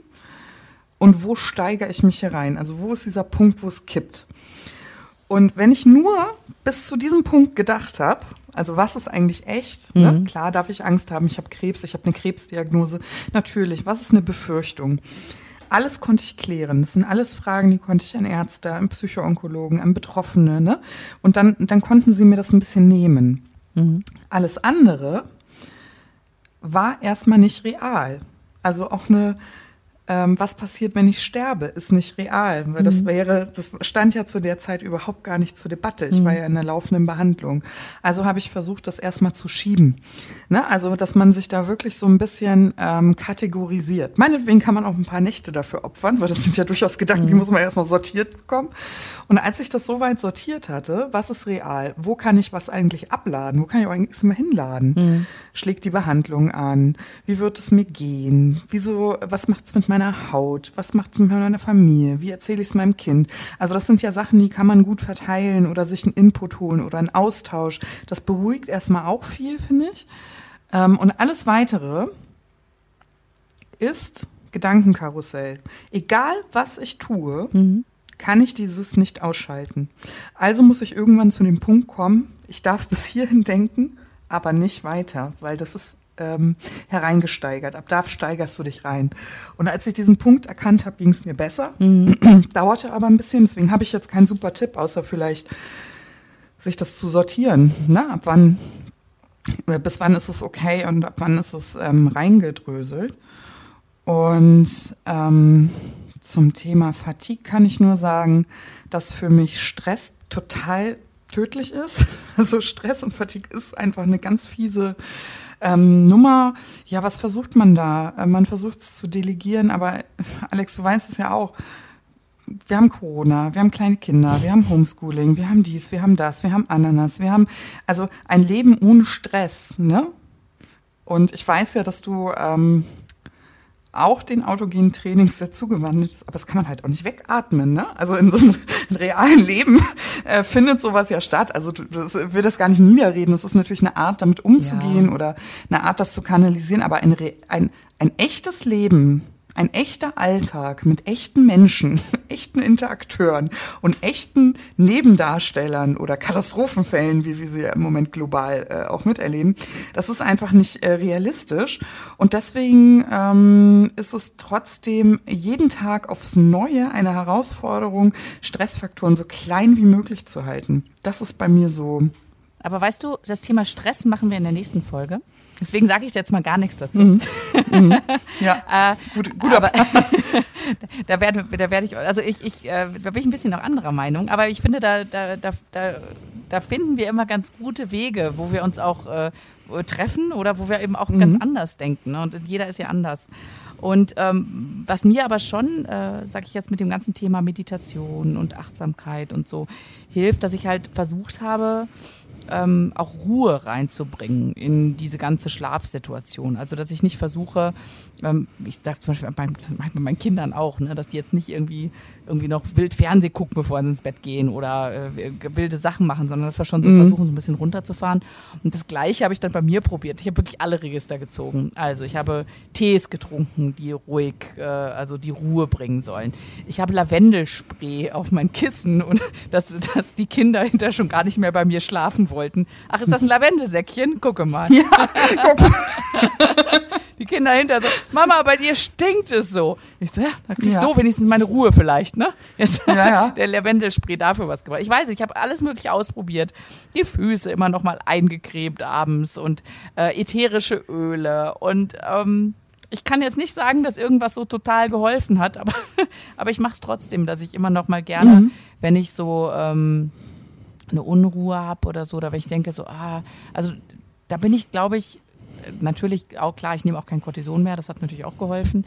und wo steigere ich mich hier rein? Also wo ist dieser Punkt, wo es kippt? Und wenn ich nur bis zu diesem Punkt gedacht habe, Also was ist eigentlich echt? Ne? Klar darf ich Angst haben, ich habe Krebs, ich habe eine Krebsdiagnose. Natürlich, was ist eine Befürchtung? Alles konnte ich klären. Das sind alles Fragen, die konnte ich an Ärzte, an Psychoonkologen, an Betroffene. Ne? Und dann, dann konnten sie mir das ein bisschen nehmen. Alles andere war erstmal nicht real. Also auch eine, ähm, was passiert, wenn ich sterbe, ist nicht real. Weil das wäre, das stand ja zu der Zeit überhaupt gar nicht zur Debatte. Ich war ja in der laufenden Behandlung. Also habe ich versucht, das erstmal zu schieben. Ne? Also, dass man sich da wirklich so ein bisschen ähm, kategorisiert. Meinetwegen kann man auch ein paar Nächte dafür opfern, weil das sind ja durchaus Gedanken, die muss man erstmal sortiert bekommen. Und als ich das soweit sortiert hatte, was ist real? Wo kann ich was eigentlich abladen? Wo kann ich auch eigentlich mal hinladen? Schlägt die Behandlung an? Wie wird es mir gehen? Wieso, was macht's mit meiner Haut? Was macht's mit meiner Familie? Wie erzähle ich es meinem Kind? Also das sind ja Sachen, die kann man gut verteilen oder sich einen Input holen oder einen Austausch. Das beruhigt erstmal auch viel, finde ich. Ähm, und alles weitere ist Gedankenkarussell. Egal, was ich tue, kann ich dieses nicht ausschalten. Also muss ich irgendwann zu dem Punkt kommen, ich darf bis hierhin denken, aber nicht weiter, weil das ist ähm, hereingesteigert. Ab da steigerst du dich rein. Und als ich diesen Punkt erkannt habe, ging es mir besser. Dauerte aber ein bisschen, deswegen habe ich jetzt keinen super Tipp, außer vielleicht sich das zu sortieren. Na, ab wann, äh, bis wann ist es okay und ab wann ist es ähm, reingedröselt. Und ähm, zum Thema Fatigue kann ich nur sagen, dass für mich Stress total tödlich ist. Also Stress und Fatigue ist einfach eine ganz fiese ähm, Nummer. Ja, was versucht man da? Äh, man versucht es zu delegieren, aber Alex, du weißt es ja auch. Wir haben Corona, wir haben kleine Kinder, wir haben Homeschooling, wir haben dies, wir haben das, wir haben Ananas, wir haben also ein Leben ohne Stress, ne? Und ich weiß ja, dass du ähm, auch den autogenen Trainings sehr zugewandelt ist, aber das kann man halt auch nicht wegatmen. Ne? Also in so einem realen Leben äh, findet sowas ja statt. Also du, das, will das gar nicht niederreden. Das ist natürlich eine Art, damit umzugehen Ja. oder eine Art, das zu kanalisieren. Aber ein, ein, ein echtes Leben, ein echter Alltag mit echten Menschen, echten Interakteuren und echten Nebendarstellern oder Katastrophenfällen, wie wir sie ja im Moment global äh, auch miterleben, das ist einfach nicht äh, realistisch. Und deswegen ähm, ist es trotzdem jeden Tag aufs Neue eine Herausforderung, Stressfaktoren so klein wie möglich zu halten. Das ist bei mir so. Aber weißt du, das Thema Stress machen wir in der nächsten Folge. Deswegen sage ich jetzt mal gar nichts dazu. Mhm. Ja, Äh, gut, guter aber da werde, da werde ich, also ich, ich äh, da bin ich ein bisschen noch anderer Meinung, aber ich finde, da, da, da, da, da finden wir immer ganz gute Wege, wo wir uns auch äh, treffen oder wo wir eben auch ganz anders denken. Ne? Und jeder ist ja anders. Und ähm, was mir aber schon, äh, sage ich jetzt mit dem ganzen Thema Meditation und Achtsamkeit und so hilft, dass ich halt versucht habe, ähm, auch Ruhe reinzubringen in diese ganze Schlafsituation. Also, dass ich nicht versuche, ich sage zum Beispiel bei, das bei meinen Kindern auch, ne, dass die jetzt nicht irgendwie, irgendwie noch wild Fernseh gucken, bevor sie ins Bett gehen oder äh, wilde Sachen machen, sondern dass wir schon so versuchen, so ein bisschen runterzufahren. Und das Gleiche habe ich dann bei mir probiert. Ich habe wirklich alle Register gezogen. Also, ich habe Tees getrunken, die ruhig, äh, also die Ruhe bringen sollen. Ich habe Lavendelspray auf mein Kissen und dass, dass die Kinder hinterher schon gar nicht mehr bei mir schlafen wollten. Ach, ist das ein Lavendelsäckchen? Gucke mal. ja, guck, Die Kinder hinter so, Mama, bei dir stinkt es so. Ich so, ja, dann krieg ich Ja. so wenigstens meine Ruhe vielleicht, ne? Jetzt Ja, ja. der Lavendelspray dafür was gebracht. Ich weiß, ich habe alles mögliche ausprobiert. Die Füße immer noch mal eingecremt abends und äh, ätherische Öle und ähm, ich kann jetzt nicht sagen, dass irgendwas so total geholfen hat, aber, aber ich mache es trotzdem, dass ich immer noch mal gerne, wenn ich so ähm, eine Unruhe habe oder so, oder wenn ich denke so, ah, also da bin ich, glaube ich, natürlich auch klar, ich nehme auch kein Cortison mehr, das hat natürlich auch geholfen.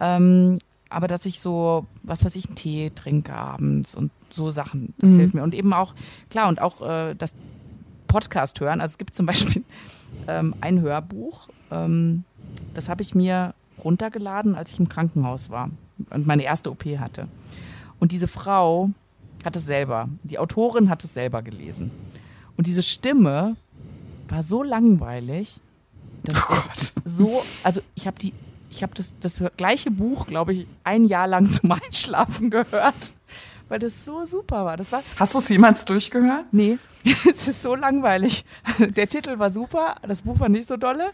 Ähm, aber dass ich so, was weiß ich, einen Tee trinke abends und so Sachen, das hilft mir. Und eben auch, klar, und auch äh, das Podcast hören. Also es gibt zum Beispiel ähm, ein Hörbuch, ähm, das habe ich mir runtergeladen, als ich im Krankenhaus war und meine erste OP hatte. Und diese Frau hat es selber, die Autorin hat es selber gelesen. Und diese Stimme war so langweilig, dass ich so, also ich habe die, ich habe das, das gleiche Buch, glaube ich, ein Jahr lang zum Einschlafen gehört, weil das so super war. Das war Hast du es jemals durchgehört? Nee, es ist so langweilig. Der Titel war super, das Buch war nicht so dolle.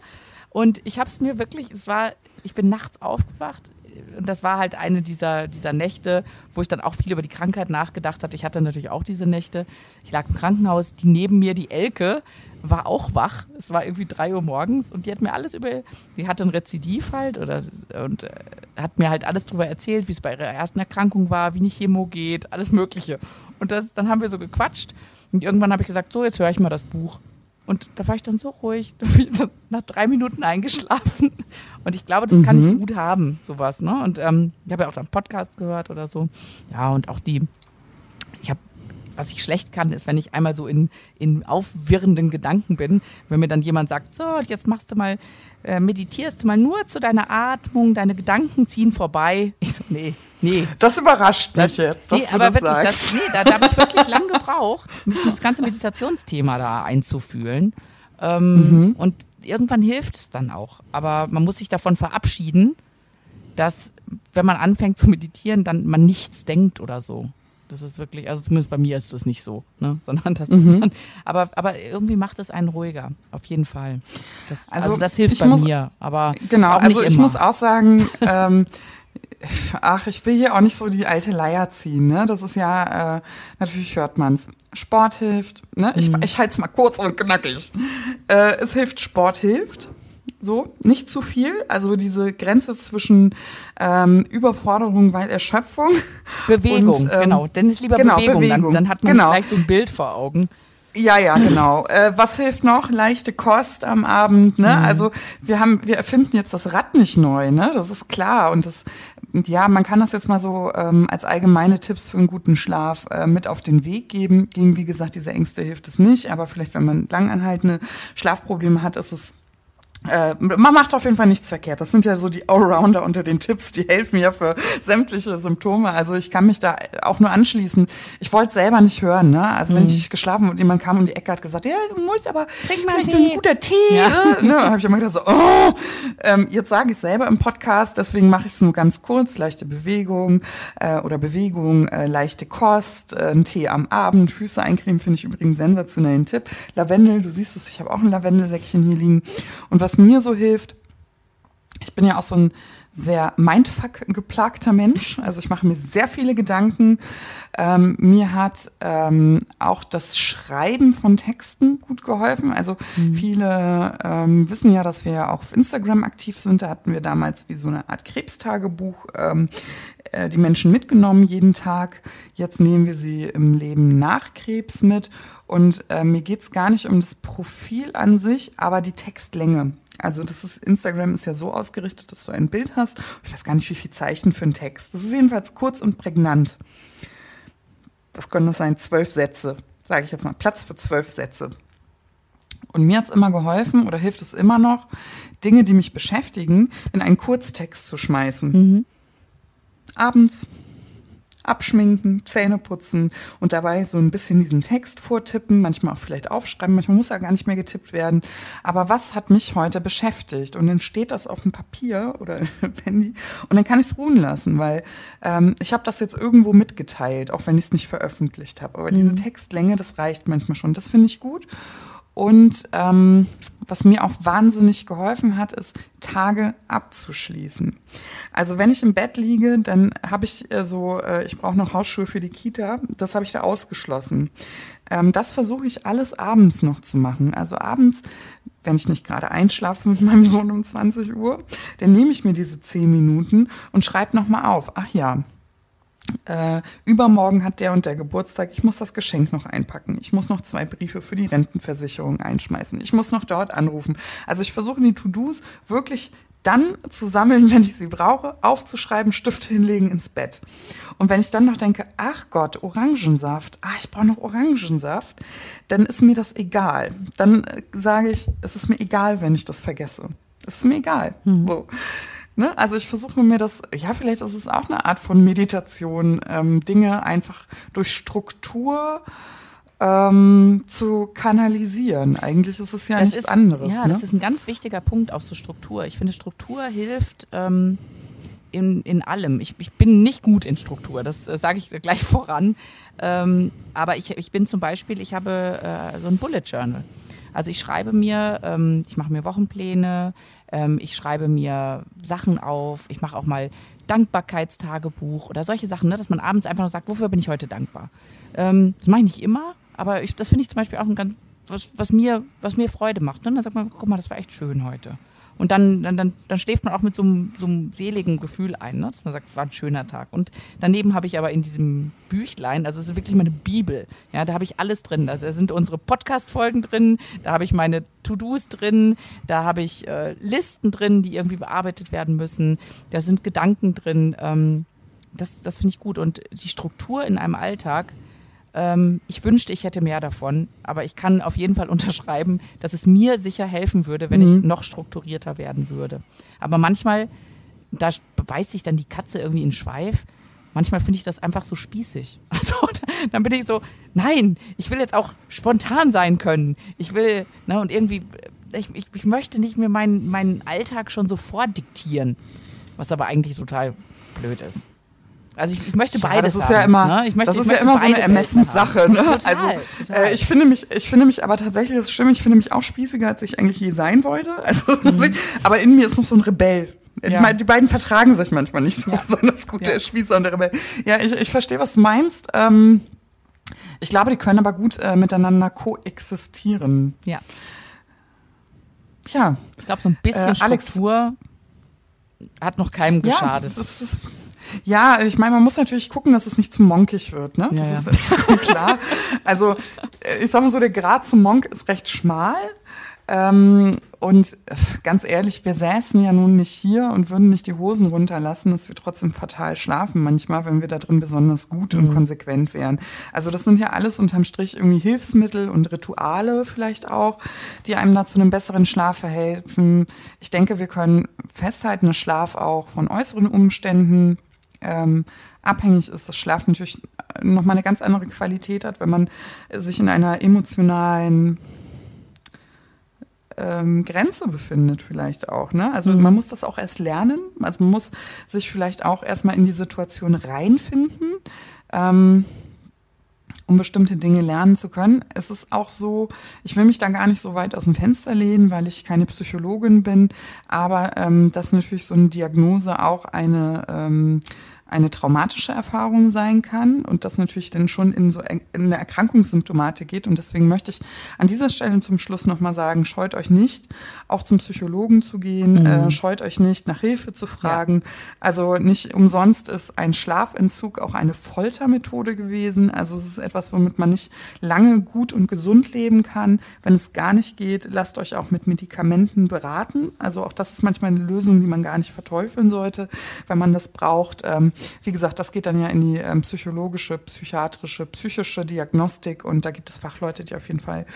Und ich habe es mir wirklich, es war, ich bin nachts aufgewacht und das war halt eine dieser, dieser Nächte, wo ich dann auch viel über die Krankheit nachgedacht hatte. Ich hatte natürlich auch diese Nächte. Ich lag im Krankenhaus, die neben mir, die Elke, war auch wach. Es war irgendwie drei Uhr morgens und die hat mir alles über, die hatte ein Rezidiv halt oder, und äh, hat mir halt alles darüber erzählt, wie es bei ihrer ersten Erkrankung war, wie eine Chemo geht, alles Mögliche. Und das, dann haben wir so gequatscht und irgendwann habe ich gesagt, so, jetzt höre ich mal das Buch. Und da war ich dann so ruhig, da bin ich dann nach drei Minuten eingeschlafen. Und ich glaube, das kann ich gut haben, sowas. Ne? Und ähm, ich habe ja auch dann Podcast gehört oder so. Ja, und auch die, ich habe was ich schlecht kann, ist, wenn ich einmal so in, in aufwirrenden Gedanken bin, wenn mir dann jemand sagt, so, jetzt machst du mal, äh, meditierst du mal nur zu deiner Atmung, deine Gedanken ziehen vorbei. Ich so, nee, nee. Das überrascht mich jetzt, dass nee, du aber das wirklich, sagst. das, nee, da, da habe ich wirklich lang gebraucht, mich in das ganze Meditationsthema da einzufühlen. Ähm, Und irgendwann hilft es dann auch. Aber man muss sich davon verabschieden, dass, wenn man anfängt zu meditieren, dann man nichts denkt oder so. Das ist wirklich, also zumindest bei mir ist das nicht so, ne? sondern das ist dann, aber, aber irgendwie macht es einen ruhiger, auf jeden Fall. Das, also, Also, das hilft ich bei muss- mir, aber Genau, also ich immer. muss auch sagen, ähm, ach, ich will hier auch nicht so die alte Leier ziehen, ne? Das ist ja, äh, natürlich hört man's. Sport hilft, ne? Ich, Mhm. ich halte es mal kurz und knackig. Äh, es hilft, Sport hilft. So, nicht zu viel. Also diese Grenze zwischen ähm, Überforderung, weil Erschöpfung. Bewegung, und, ähm, genau. Denn es ist lieber genau, Bewegung, Bewegung, Dann, dann hat man genau. gleich so ein Bild vor Augen. Ja, ja, genau. äh, was hilft noch? Leichte Kost am Abend, ne? Also wir haben, wir erfinden jetzt das Rad nicht neu, ne? Das ist klar. Und das, ja, man kann das jetzt mal so ähm, als allgemeine Tipps für einen guten Schlaf äh, mit auf den Weg geben. Gegen, wie gesagt, diese Ängste hilft es nicht, aber vielleicht, wenn man langanhaltende Schlafprobleme hat, ist es äh, man macht auf jeden Fall nichts verkehrt. Das sind ja so die Allrounder unter den Tipps, die helfen ja für sämtliche Symptome. Also ich kann mich da auch nur anschließen. Ich wollte selber nicht hören, ne? Also wenn ich nicht geschlafen und jemand kam um die Ecke hat gesagt, ja, du musst aber Trink mal vielleicht Tee. ein guter Tee. Ja. äh, Ne? Habe ich immer gedacht so, oh. ähm, jetzt sage ich selber im Podcast, deswegen mache ich es nur ganz kurz. Leichte Bewegung äh, oder Bewegung, äh, leichte Kost, äh, ein Tee am Abend, Füße eincremen, finde ich übrigens einen sensationellen Tipp. Lavendel, du siehst es, ich habe auch ein Lavendelsäckchen hier liegen. Und was mir so hilft, ich bin ja auch so ein sehr Mindfuck-geplagter Mensch. Also ich mache mir sehr viele Gedanken. Ähm, mir hat ähm, auch das Schreiben von Texten gut geholfen. Also viele ähm, wissen ja, dass wir ja auch auf Instagram aktiv sind. Da hatten wir damals wie so eine Art Krebstagebuch ähm, äh, die Menschen mitgenommen jeden Tag. Jetzt nehmen wir sie im Leben nach Krebs mit. Und äh, mir geht's gar nicht um das Profil an sich, aber die Textlänge. Also das ist, Instagram ist ja so ausgerichtet, dass du ein Bild hast. Ich weiß gar nicht, wie viel Zeichen für einen Text. Das ist jedenfalls kurz und prägnant. Was können das sein? Zwölf Sätze. Sage ich jetzt mal. Platz für zwölf Sätze. Und mir hat's immer geholfen oder hilft es immer noch, Dinge, die mich beschäftigen, in einen Kurztext zu schmeißen. Abends abschminken, Zähne putzen und dabei so ein bisschen diesen Text vortippen, manchmal auch vielleicht aufschreiben, manchmal muss er gar nicht mehr getippt werden. Aber was hat mich heute beschäftigt? Und dann steht das auf dem Papier oder im Handy und dann kann ich es ruhen lassen, weil ähm, ich habe das jetzt irgendwo mitgeteilt, auch wenn ich es nicht veröffentlicht habe. Aber diese Textlänge, das reicht manchmal schon. Das finde ich gut. Und ähm, was mir auch wahnsinnig geholfen hat, ist Tage abzuschließen. Also wenn ich im Bett liege, dann habe ich äh, so, äh, ich brauche noch Hausschuhe für die Kita, das habe ich da ausgeschlossen. Ähm, das versuche ich alles abends noch zu machen. Also abends, wenn ich nicht gerade einschlafe mit meinem Sohn um 20 Uhr, dann nehme ich mir diese 10 Minuten und schreibe nochmal auf. Ach ja, äh, übermorgen hat der und der Geburtstag, ich muss das Geschenk noch einpacken, ich muss noch zwei Briefe für die Rentenversicherung einschmeißen, ich muss noch dort anrufen. Also ich versuche die To-Dos wirklich dann zu sammeln, wenn ich sie brauche, aufzuschreiben, Stift hinlegen ins Bett. Und wenn ich dann noch denke, ach Gott, Orangensaft, ah, ich brauche noch Orangensaft, dann ist mir das egal. Dann äh, sage ich, es ist mir egal, wenn ich das vergesse. Es ist mir egal. So. Ne? Also ich versuche mir das, ja, vielleicht ist es auch eine Art von Meditation, ähm, Dinge einfach durch Struktur ähm, zu kanalisieren. Eigentlich ist es ja Das nichts ist, anderes. Ja, ne? das ist ein ganz wichtiger Punkt, auch so Struktur. Ich finde, Struktur hilft, ähm, in, in allem. Ich, ich bin nicht gut in Struktur, das äh, sage ich gleich voran. Ähm, aber ich, ich bin zum Beispiel, ich habe äh, so ein Bullet Journal. Also ich schreibe mir, ähm, ich mache mir Wochenpläne, ähm, ich schreibe mir Sachen auf, ich mache auch mal Dankbarkeitstagebuch oder solche Sachen, ne, dass man abends einfach nur sagt, wofür bin ich heute dankbar. Ähm, das mache ich nicht immer, aber ich, das finde ich zum Beispiel auch ein ganz, was, was, mir, was mir Freude macht. Ne? Dann sagt man, guck mal, das war echt schön heute. Und dann, dann, dann, dann schläft man auch mit so einem, so einem seligen Gefühl ein, ne? dass man sagt, es war ein schöner Tag. Und daneben habe ich aber in diesem Büchlein, also es ist wirklich meine Bibel, ja, da habe ich alles drin. Also da sind unsere Podcast-Folgen drin, da habe ich meine To-Dos drin, da habe ich äh, Listen drin, die irgendwie bearbeitet werden müssen, da sind Gedanken drin. Ähm, das das finde ich gut. Und die Struktur in einem Alltag, ähm, ich wünschte, ich hätte mehr davon, aber ich kann auf jeden Fall unterschreiben, dass es mir sicher helfen würde, wenn mhm. ich noch strukturierter werden würde. Aber manchmal, da beißt sich dann die Katze irgendwie in Schweif. Manchmal finde ich das einfach so spießig. Also dann bin ich so, nein, ich will jetzt auch spontan sein können. Ich will, ne, und irgendwie, ich, ich, ich möchte nicht mehr meinen, meinen Alltag schon so vordiktieren. Was aber eigentlich total blöd ist. Also ich, ich möchte beides ja, das ist haben, ja immer, ne? möchte, das ist ja immer so eine Ermessenssache. Ne? Total, also total. Äh, ich finde mich, ich finde mich aber tatsächlich, das stimmt, ich finde mich auch spießiger, als ich eigentlich je sein wollte. Also, mhm. aber in mir ist noch so ein Rebell. Ja. Ich die beiden vertragen sich manchmal nicht so ja. besonders gut, der Spießer und der Rebell. Ja, ich, ich verstehe, was du meinst. Ähm, ich glaube, die können aber gut äh, miteinander koexistieren. Ja. Ja. Ich glaube, so ein bisschen äh, Struktur Alex, hat noch keinem geschadet. Ja, das ist, ja, ich meine, man muss natürlich gucken, dass es nicht zu monkig wird, ne? Das ja, ist ja. klar. Also, ich sag mal so, der Grad zum Monk ist recht schmal. Ähm, und ganz ehrlich, wir säßen ja nun nicht hier und würden nicht die Hosen runterlassen, dass wir trotzdem fatal schlafen manchmal, wenn wir da drin besonders gut mhm. und konsequent wären. Also das sind ja alles unterm Strich irgendwie Hilfsmittel und Rituale vielleicht auch, die einem da zu einem besseren Schlaf verhelfen. Ich denke, wir können festhalten, dass Schlaf auch von äußeren Umständen ähm, abhängig ist, dass Schlaf natürlich nochmal eine ganz andere Qualität hat, wenn man sich in einer emotionalen ähm, Grenze befindet vielleicht auch. Ne? Also mhm. man muss das auch erst lernen. Also man muss sich vielleicht auch erstmal in die Situation reinfinden. Ähm, um bestimmte Dinge lernen zu können. Es ist auch so, ich will mich da gar nicht so weit aus dem Fenster lehnen, weil ich keine Psychologin bin, aber ähm, dass natürlich so eine Diagnose auch eine ähm, eine traumatische Erfahrung sein kann und das natürlich dann schon in so in eine Erkrankungssymptomatik geht. Und deswegen möchte ich an dieser Stelle zum Schluss nochmal sagen, scheut euch nicht, auch zum Psychologen zu gehen, mhm. äh, scheut euch nicht, nach Hilfe zu fragen. Ja. Also nicht umsonst ist ein Schlafentzug auch eine Foltermethode gewesen. Also es ist etwas, womit man nicht lange gut und gesund leben kann. Wenn es gar nicht geht, lasst euch auch mit Medikamenten beraten. Also auch das ist manchmal eine Lösung, die man gar nicht verteufeln sollte, wenn man das braucht. Ähm, wie gesagt, das geht dann ja in die ähm, psychologische, psychiatrische, psychische Diagnostik und da gibt es Fachleute, die auf jeden Fall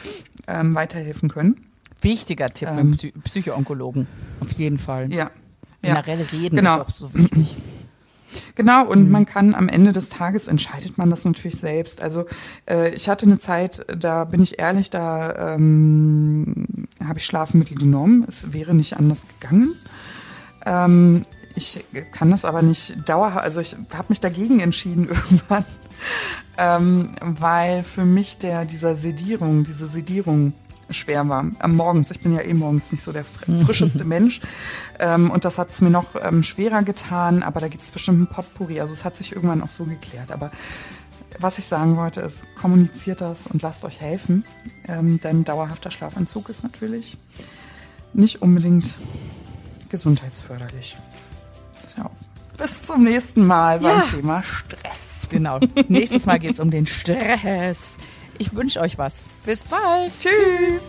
ähm, weiterhelfen können. Wichtiger Tipp ähm, mit Psy Psychoonkologen, auf jeden Fall. Ja. Generell ja. reden genau. ist auch so wichtig. Genau, und mhm. man kann am Ende des Tages entscheidet man das natürlich selbst. Also äh, ich hatte eine Zeit, da bin ich ehrlich, da ähm, habe ich Schlafmittel genommen. Es wäre nicht anders gegangen. Ähm, ich kann das aber nicht dauerhaft, also ich habe mich dagegen entschieden irgendwann, ähm, weil für mich der dieser Sedierung, diese Sedierung schwer war. Am Morgens, ich bin ja eh morgens nicht so der frischeste Mensch. Ähm, und das hat es mir noch ähm, schwerer getan, aber da gibt es bestimmt ein Potpourri, also es hat sich irgendwann auch so geklärt, aber was ich sagen wollte ist, kommuniziert das und lasst euch helfen, ähm, denn dauerhafter Schlafentzug ist natürlich nicht unbedingt gesundheitsförderlich. Ja. Bis zum nächsten Mal beim ja. Thema Stress. Genau. Nächstes Mal geht es um den Stress. Ich wünsche euch was. Bis bald. Tschüss. Tschüss.